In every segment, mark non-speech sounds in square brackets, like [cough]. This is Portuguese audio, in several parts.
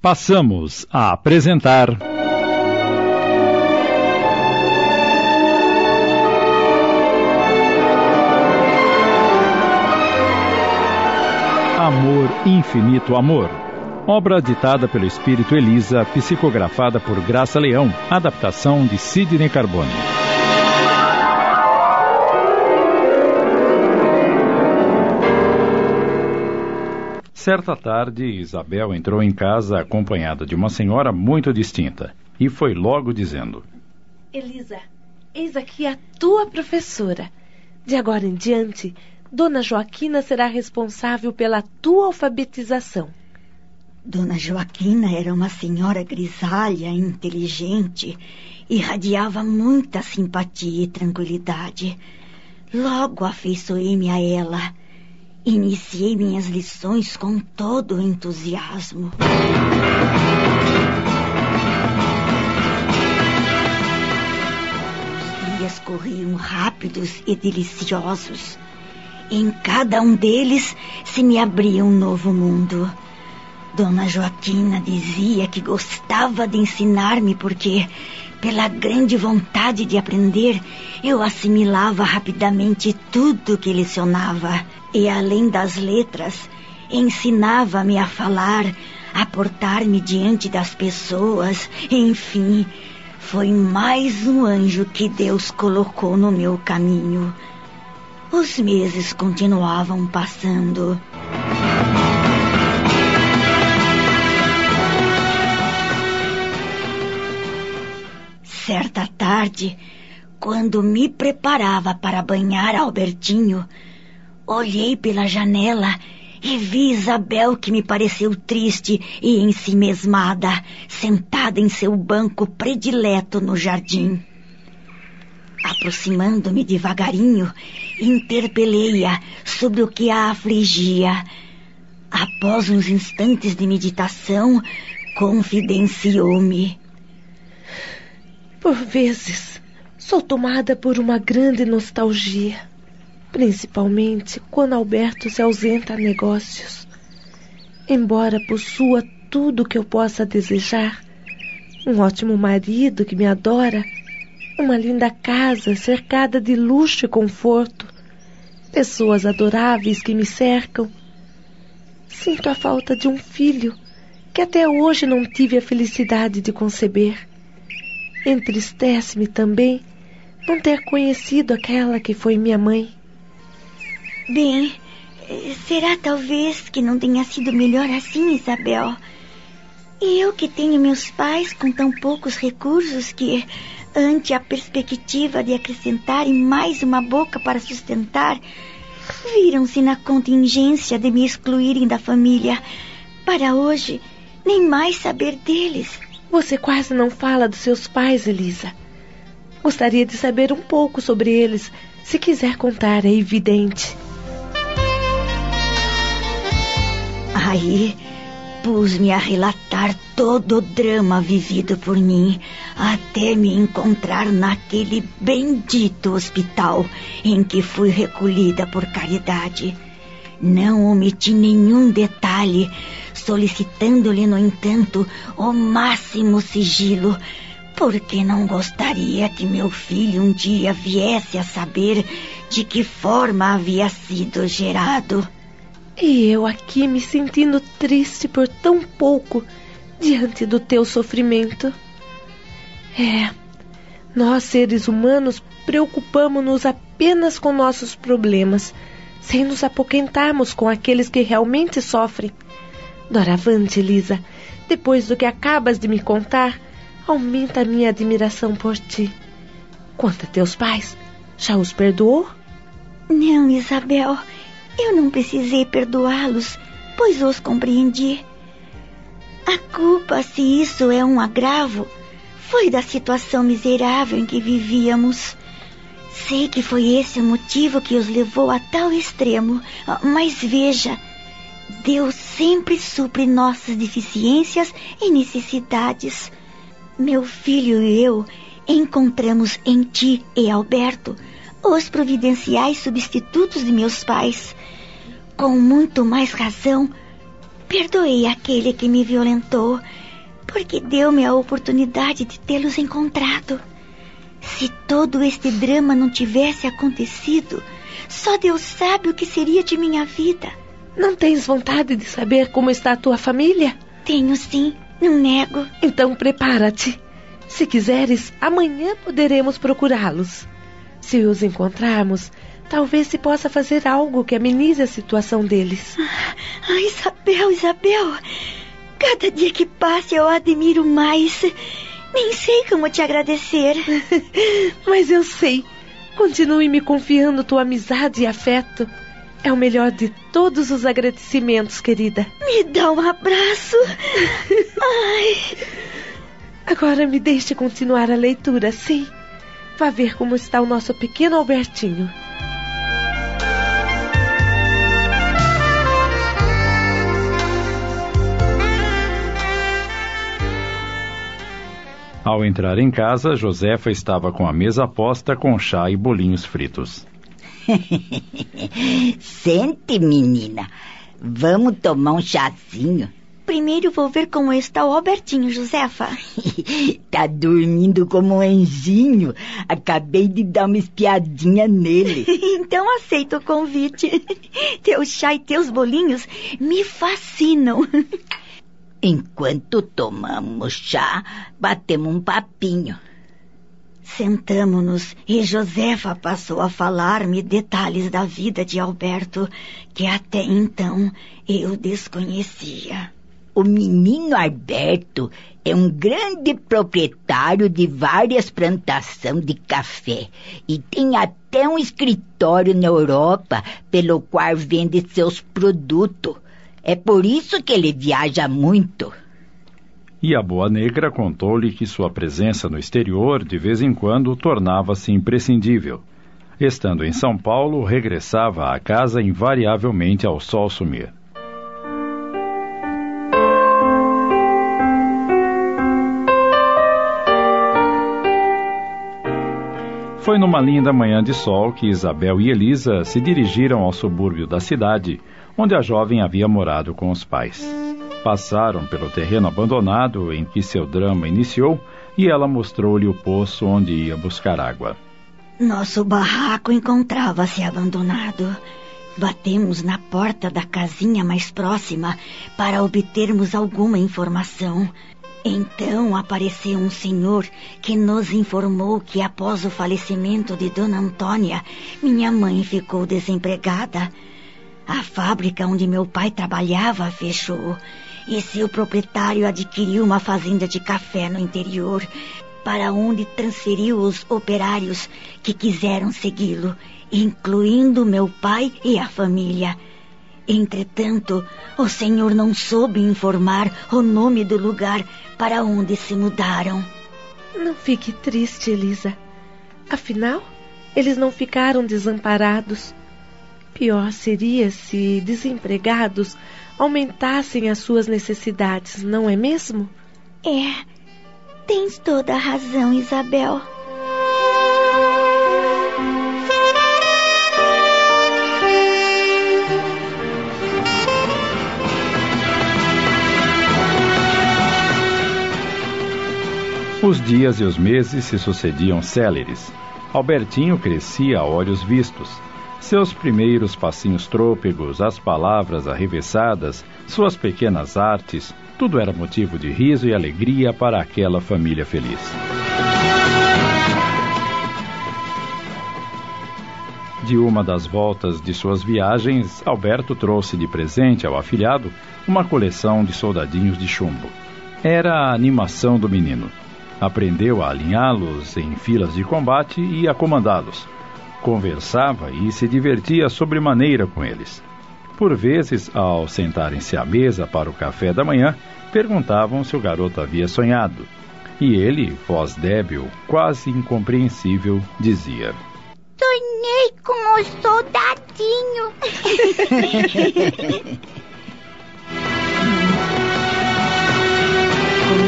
Passamos a apresentar. Amor, Infinito Amor. Obra ditada pelo Espírito Elisa, psicografada por Graça Leão, adaptação de Sidney Carbone. Certa tarde, Isabel entrou em casa acompanhada de uma senhora muito distinta e foi logo dizendo: Elisa, eis aqui a tua professora. De agora em diante, Dona Joaquina será responsável pela tua alfabetização. Dona Joaquina era uma senhora grisalha, inteligente, irradiava muita simpatia e tranquilidade. Logo afeiçoei-me a ela Iniciei minhas lições com todo o entusiasmo. Os dias corriam rápidos e deliciosos. Em cada um deles se me abria um novo mundo. Dona Joaquina dizia que gostava de ensinar-me porque, pela grande vontade de aprender, eu assimilava rapidamente tudo que lecionava e, além das letras, ensinava-me a falar, a portar-me diante das pessoas, enfim, foi mais um anjo que Deus colocou no meu caminho. Os meses continuavam passando. Certa tarde, quando me preparava para banhar Albertinho, Olhei pela janela e vi Isabel que me pareceu triste e ensimesmada, sentada em seu banco predileto no jardim. Aproximando-me devagarinho, interpelei-a sobre o que a afligia. Após uns instantes de meditação, confidenciou-me. Por vezes, sou tomada por uma grande nostalgia principalmente quando Alberto se ausenta a negócios. Embora possua tudo o que eu possa desejar, um ótimo marido que me adora, uma linda casa cercada de luxo e conforto, pessoas adoráveis que me cercam, sinto a falta de um filho que até hoje não tive a felicidade de conceber. Entristece-me também não ter conhecido aquela que foi minha mãe. Bem, será talvez que não tenha sido melhor assim, Isabel? Eu que tenho meus pais com tão poucos recursos que, ante a perspectiva de acrescentarem mais uma boca para sustentar, viram-se na contingência de me excluírem da família. Para hoje, nem mais saber deles. Você quase não fala dos seus pais, Elisa. Gostaria de saber um pouco sobre eles. Se quiser contar, é evidente. Aí pus-me a relatar todo o drama vivido por mim, até me encontrar naquele bendito hospital em que fui recolhida por caridade. Não omiti nenhum detalhe, solicitando-lhe, no entanto, o máximo sigilo, porque não gostaria que meu filho um dia viesse a saber de que forma havia sido gerado. E eu aqui me sentindo triste por tão pouco diante do teu sofrimento. É, nós seres humanos preocupamos-nos apenas com nossos problemas, sem nos apoquentarmos com aqueles que realmente sofrem. Doravante, Lisa, depois do que acabas de me contar, aumenta a minha admiração por ti. Quanto a teus pais, já os perdoou? Não, Isabel. Eu não precisei perdoá-los, pois os compreendi. A culpa, se isso é um agravo, foi da situação miserável em que vivíamos. Sei que foi esse o motivo que os levou a tal extremo, mas veja, Deus sempre supre nossas deficiências e necessidades. Meu filho e eu encontramos em ti e Alberto os providenciais substitutos de meus pais. Com muito mais razão, Perdoei aquele que me violentou, porque deu-me a oportunidade de tê-los encontrado. Se todo este drama não tivesse acontecido, só Deus sabe o que seria de minha vida. Não tens vontade de saber como está a tua família? Tenho sim, não nego. Então prepara-te. Se quiseres, amanhã poderemos procurá-los. Se os encontrarmos, talvez se possa fazer algo que amenize a situação deles. Ah, Isabel, Isabel. Cada dia que passa eu admiro mais. Nem sei como te agradecer. [laughs] Mas eu sei. Continue me confiando tua amizade e afeto. É o melhor de todos os agradecimentos, querida. Me dá um abraço. [laughs] Ai. Agora me deixe continuar a leitura, sim. Vá ver como está o nosso pequeno Albertinho. Ao entrar em casa, Josefa estava com a mesa posta com chá e bolinhos fritos. [laughs] Sente, menina. Vamos tomar um chazinho. Primeiro vou ver como está o Albertinho, Josefa. [laughs] tá dormindo como um anjinho. Acabei de dar uma espiadinha nele. [laughs] então aceito o convite. Teu chá e teus bolinhos me fascinam. Enquanto tomamos chá, batemos um papinho. Sentamos-nos e Josefa passou a falar-me detalhes da vida de Alberto que até então eu desconhecia. O menino Alberto é um grande proprietário de várias plantações de café e tem até um escritório na Europa pelo qual vende seus produtos. É por isso que ele viaja muito. E a Boa Negra contou-lhe que sua presença no exterior de vez em quando tornava-se imprescindível. Estando em São Paulo, regressava à casa invariavelmente ao sol sumir. Foi numa linda manhã de sol que Isabel e Elisa se dirigiram ao subúrbio da cidade, onde a jovem havia morado com os pais. Passaram pelo terreno abandonado em que seu drama iniciou e ela mostrou-lhe o poço onde ia buscar água. Nosso barraco encontrava-se abandonado. Batemos na porta da casinha mais próxima para obtermos alguma informação. Então apareceu um senhor que nos informou que após o falecimento de Dona Antônia, minha mãe ficou desempregada. A fábrica onde meu pai trabalhava fechou e seu proprietário adquiriu uma fazenda de café no interior, para onde transferiu os operários que quiseram segui-lo, incluindo meu pai e a família. Entretanto, o senhor não soube informar o nome do lugar para onde se mudaram. Não fique triste, Elisa. Afinal, eles não ficaram desamparados. Pior seria se desempregados aumentassem as suas necessidades, não é mesmo? É, tens toda a razão, Isabel. Os dias e os meses se sucediam céleres. Albertinho crescia a olhos vistos seus primeiros passinhos trôpegos, as palavras arremessadas, suas pequenas artes, tudo era motivo de riso e alegria para aquela família feliz. De uma das voltas de suas viagens, Alberto trouxe de presente ao afilhado uma coleção de soldadinhos de chumbo. Era a animação do menino. Aprendeu a alinhá-los em filas de combate e a comandá-los conversava e se divertia sobremaneira com eles. Por vezes, ao sentarem-se à mesa para o café da manhã, perguntavam se o garoto havia sonhado. E ele, voz débil, quase incompreensível, dizia: Sonhei com o soldadinho. [laughs]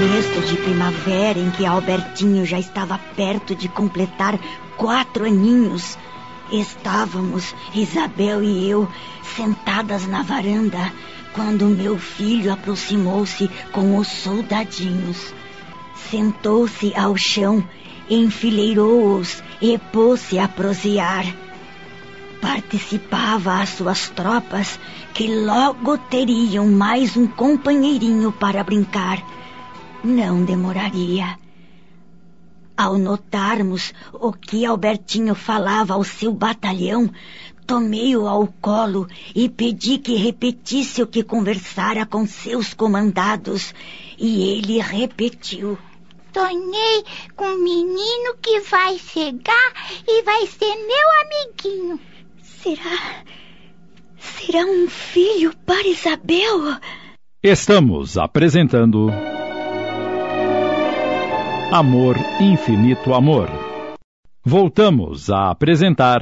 Começo de primavera em que Albertinho já estava perto de completar quatro aninhos. Estávamos, Isabel e eu, sentadas na varanda, quando meu filho aproximou-se com os soldadinhos. Sentou-se ao chão, enfileirou-os e pôs-se a prosear. Participava às suas tropas que logo teriam mais um companheirinho para brincar. Não demoraria. Ao notarmos o que Albertinho falava ao seu batalhão, tomei-o ao colo e pedi que repetisse o que conversara com seus comandados. E ele repetiu. Sonhei com um menino que vai chegar e vai ser meu amiguinho. Será. Será um filho para Isabel? Estamos apresentando. Amor, Infinito Amor. Voltamos a apresentar.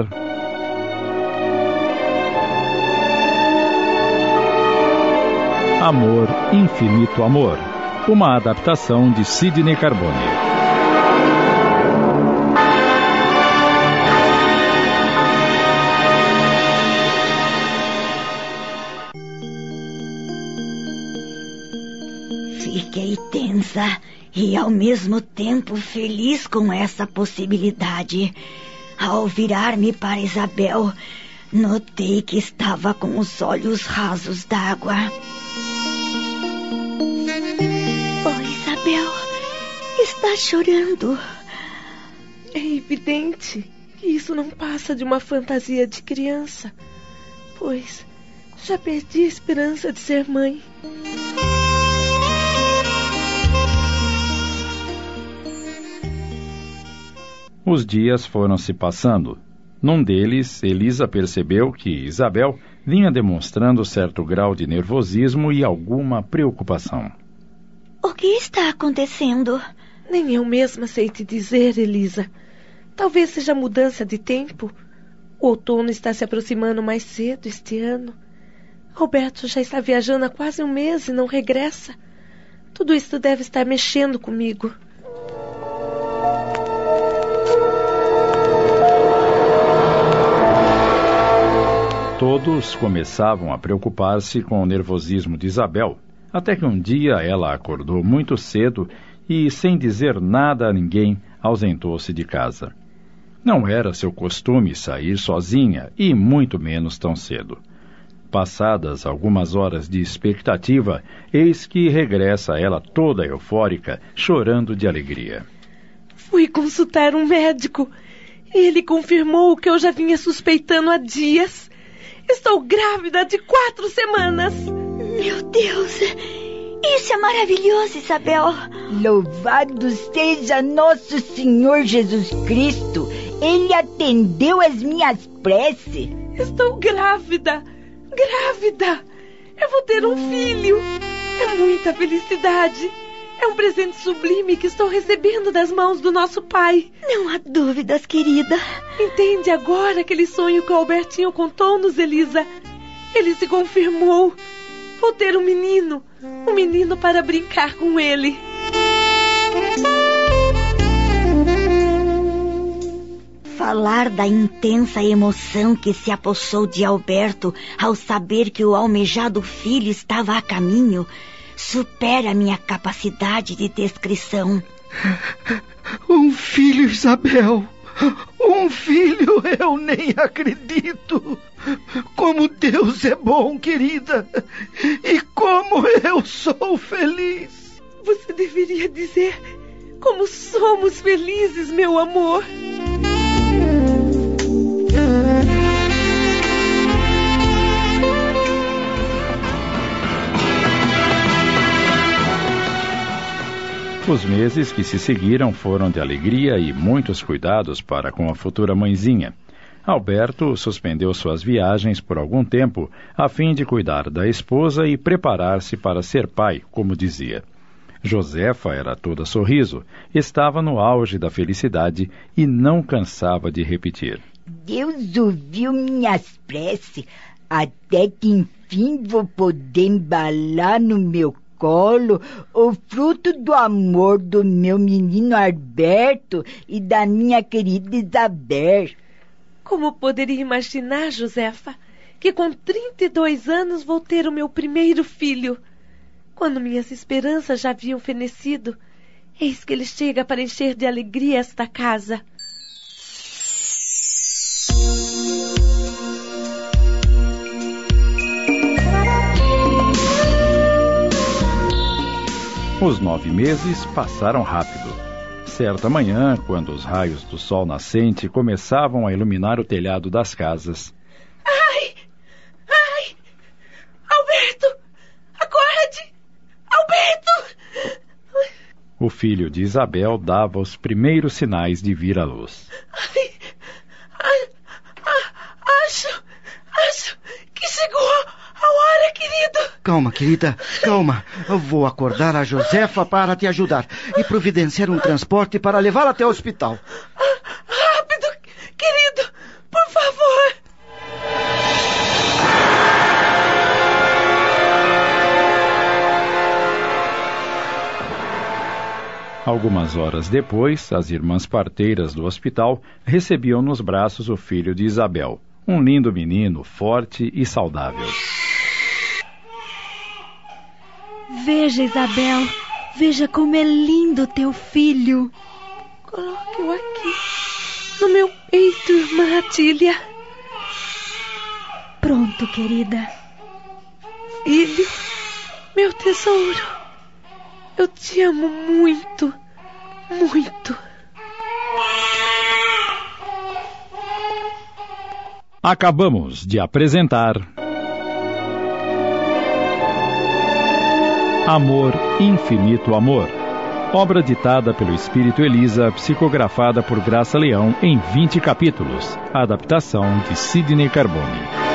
Amor, Infinito Amor, uma adaptação de Sidney Carbone. Fiquei tensa e ao mesmo tempo feliz com essa possibilidade. Ao virar-me para Isabel, notei que estava com os olhos rasos d'água. Isabel está chorando. É evidente que isso não passa de uma fantasia de criança, pois já perdi a esperança de ser mãe. Os dias foram se passando. Num deles, Elisa percebeu que Isabel vinha demonstrando certo grau de nervosismo e alguma preocupação. O que está acontecendo? Nem eu mesma sei te dizer, Elisa. Talvez seja mudança de tempo. O outono está se aproximando mais cedo este ano. Roberto já está viajando há quase um mês e não regressa. Tudo isso deve estar mexendo comigo. Todos começavam a preocupar-se com o nervosismo de Isabel, até que um dia ela acordou muito cedo e, sem dizer nada a ninguém, ausentou-se de casa. Não era seu costume sair sozinha e muito menos tão cedo. Passadas algumas horas de expectativa, eis que regressa ela toda eufórica, chorando de alegria. Fui consultar um médico. Ele confirmou o que eu já vinha suspeitando há dias. Estou grávida de quatro semanas. Meu Deus! Isso é maravilhoso, Isabel! Louvado seja nosso Senhor Jesus Cristo! Ele atendeu as minhas preces. Estou grávida! Grávida! Eu vou ter um filho! É muita felicidade! É um presente sublime que estou recebendo das mãos do nosso pai. Não há dúvidas, querida. Entende agora aquele sonho que o Albertinho contou-nos, Elisa? Ele se confirmou. Vou ter um menino. Um menino para brincar com ele. Falar da intensa emoção que se apossou de Alberto ao saber que o almejado filho estava a caminho supera minha capacidade de descrição. [laughs] Um filho, Isabel! Um filho, eu nem acredito. Como Deus é bom, querida. E como eu sou feliz. Você deveria dizer como somos felizes, meu amor. Os meses que se seguiram foram de alegria e muitos cuidados para com a futura mãezinha. Alberto suspendeu suas viagens por algum tempo a fim de cuidar da esposa e preparar-se para ser pai, como dizia. Josefa era toda sorriso, estava no auge da felicidade e não cansava de repetir: Deus ouviu minhas preces, até que enfim vou poder embalar no meu colo o fruto do amor do meu menino Alberto e da minha querida Isabel. Como poderia imaginar, Josefa, que com 32 anos vou ter o meu primeiro filho. Quando minhas esperanças já haviam fenecido, eis que ele chega para encher de alegria esta casa. Os nove meses passaram rápido. Certa manhã, quando os raios do sol nascente começavam a iluminar o telhado das casas. Ai! Ai! Alberto! Acorde! Alberto! O filho de Isabel dava os primeiros sinais de vir à luz. Ai! Ai! Ah, acho! Acho que chegou a hora, querido! Calma, querida, calma. Eu vou acordar a Josefa para te ajudar e providenciar um transporte para levá-la até o hospital. Rápido, querido, por favor. Algumas horas depois, as irmãs parteiras do hospital recebiam nos braços o filho de Isabel, um lindo menino, forte e saudável. Veja, Isabel, veja como é lindo teu filho. Coloque-o aqui, no meu peito, irmã Atília. Pronto, querida. Filho, meu tesouro, eu te amo muito, muito. Acabamos de apresentar. Amor, Infinito Amor. Obra ditada pelo Espírito Elisa, psicografada por Graça Leão em 20 capítulos. Adaptação de Sidney Carbone.